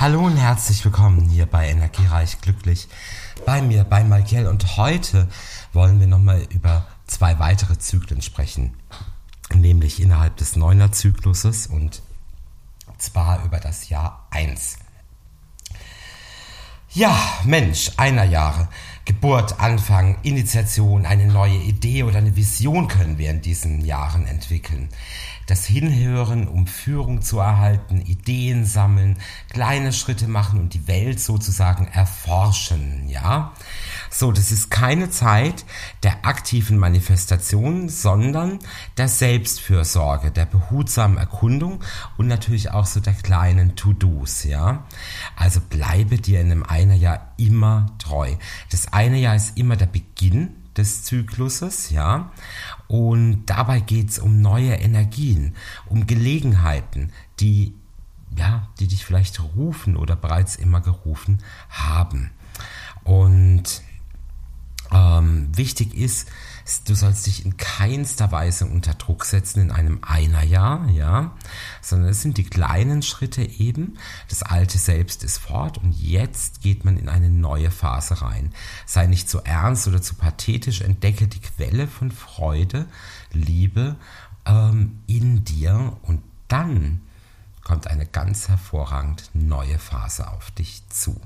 Hallo und herzlich willkommen hier bei Energiereich Glücklich bei mir, bei Malkiel. Und heute wollen wir nochmal über zwei weitere Zyklen sprechen. Nämlich innerhalb des Neuner-Zykluses und zwar über das Jahr 1. Ja, Mensch, einer Jahre. Geburt, Anfang, Initiation, eine neue Idee oder eine Vision können wir in diesen Jahren entwickeln das Hinhören, um Führung zu erhalten, Ideen sammeln, kleine Schritte machen und die Welt sozusagen erforschen, ja. So, das ist keine Zeit der aktiven Manifestation, sondern der Selbstfürsorge, der behutsamen Erkundung und natürlich auch so der kleinen To-Dos, ja. Also bleibe dir in einem einer Jahr immer treu. Das eine Jahr ist immer der Beginn des Zykluses, ja. Und dabei geht es um neue Energien, um Gelegenheiten, die, ja, die dich vielleicht rufen oder bereits immer gerufen haben. Und ähm, wichtig ist, du sollst dich in keinster Weise unter Druck setzen in einem Einerjahr, ja, sondern es sind die kleinen Schritte eben. Das alte Selbst ist fort und jetzt geht man in eine neue Phase rein. Sei nicht zu ernst oder zu pathetisch, entdecke die Quelle von Freude, Liebe ähm, in dir und dann kommt eine ganz hervorragend neue Phase auf dich zu.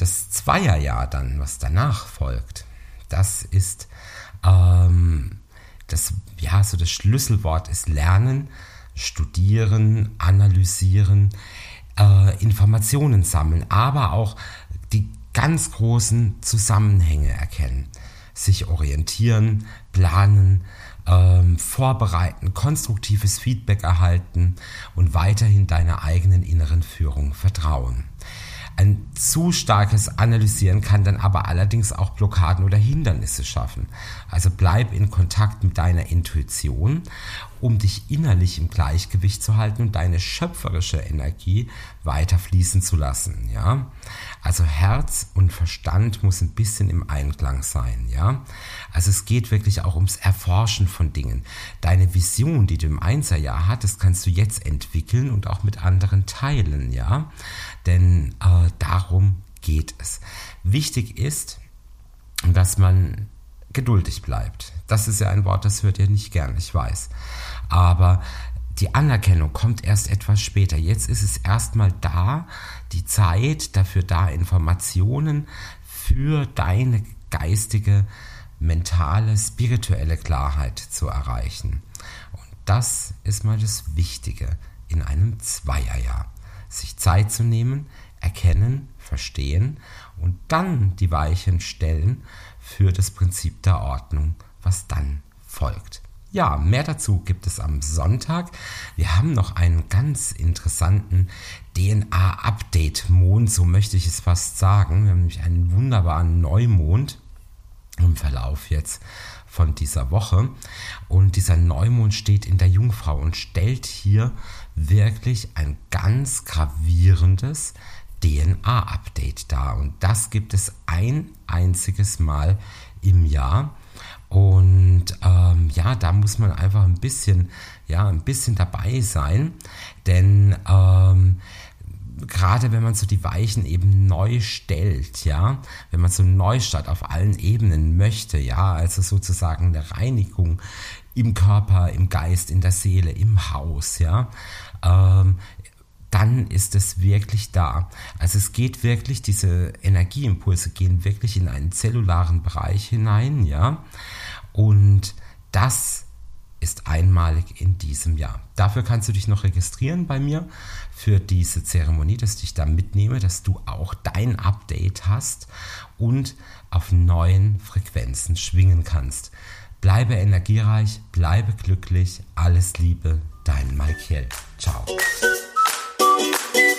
Das Zweierjahr dann, was danach folgt, das ist ähm, das, ja, so das Schlüsselwort ist Lernen, Studieren, Analysieren, äh, Informationen sammeln, aber auch die ganz großen Zusammenhänge erkennen, sich orientieren, planen, ähm, vorbereiten, konstruktives Feedback erhalten und weiterhin deiner eigenen inneren Führung vertrauen. Ein zu starkes Analysieren kann dann aber allerdings auch Blockaden oder Hindernisse schaffen. Also bleib in Kontakt mit deiner Intuition, um dich innerlich im Gleichgewicht zu halten und deine schöpferische Energie weiter fließen zu lassen, ja? Also Herz und Verstand muss ein bisschen im Einklang sein, ja? Also es geht wirklich auch ums Erforschen von Dingen. Deine Vision, die du im Einserjahr hattest, kannst du jetzt entwickeln und auch mit anderen teilen, ja? Denn darum geht es. Wichtig ist, dass man geduldig bleibt. Das ist ja ein Wort, das hört ihr nicht gern, ich weiß. Aber die Anerkennung kommt erst etwas später. Jetzt ist es erstmal da, die Zeit dafür da, Informationen für deine geistige, mentale, spirituelle Klarheit zu erreichen. Und das ist mal das Wichtige in einem Zweierjahr sich Zeit zu nehmen, erkennen, verstehen und dann die Weichen stellen für das Prinzip der Ordnung, was dann folgt. Ja, mehr dazu gibt es am Sonntag. Wir haben noch einen ganz interessanten DNA-Update-Mond, so möchte ich es fast sagen. Wir haben nämlich einen wunderbaren Neumond im Verlauf jetzt von dieser Woche. Und dieser Neumond steht in der Jungfrau und stellt hier wirklich ein ganz gravierendes DNA-Update dar. Und das gibt es ein einziges Mal im Jahr. Und ähm, ja, da muss man einfach ein bisschen, ja, ein bisschen dabei sein, denn ähm, gerade wenn man so die Weichen eben neu stellt, ja, wenn man so einen Neustart auf allen Ebenen möchte, ja, also sozusagen eine Reinigung im Körper, im Geist, in der Seele, im Haus, ja, ähm, dann ist es wirklich da. Also es geht wirklich, diese Energieimpulse gehen wirklich in einen zellularen Bereich hinein, ja, und das ist einmalig in diesem Jahr. Dafür kannst du dich noch registrieren bei mir für diese Zeremonie, dass ich da mitnehme, dass du auch dein Update hast und auf neuen Frequenzen schwingen kannst. Bleibe energiereich, bleibe glücklich, alles Liebe, dein Michael. Ciao. Thank you.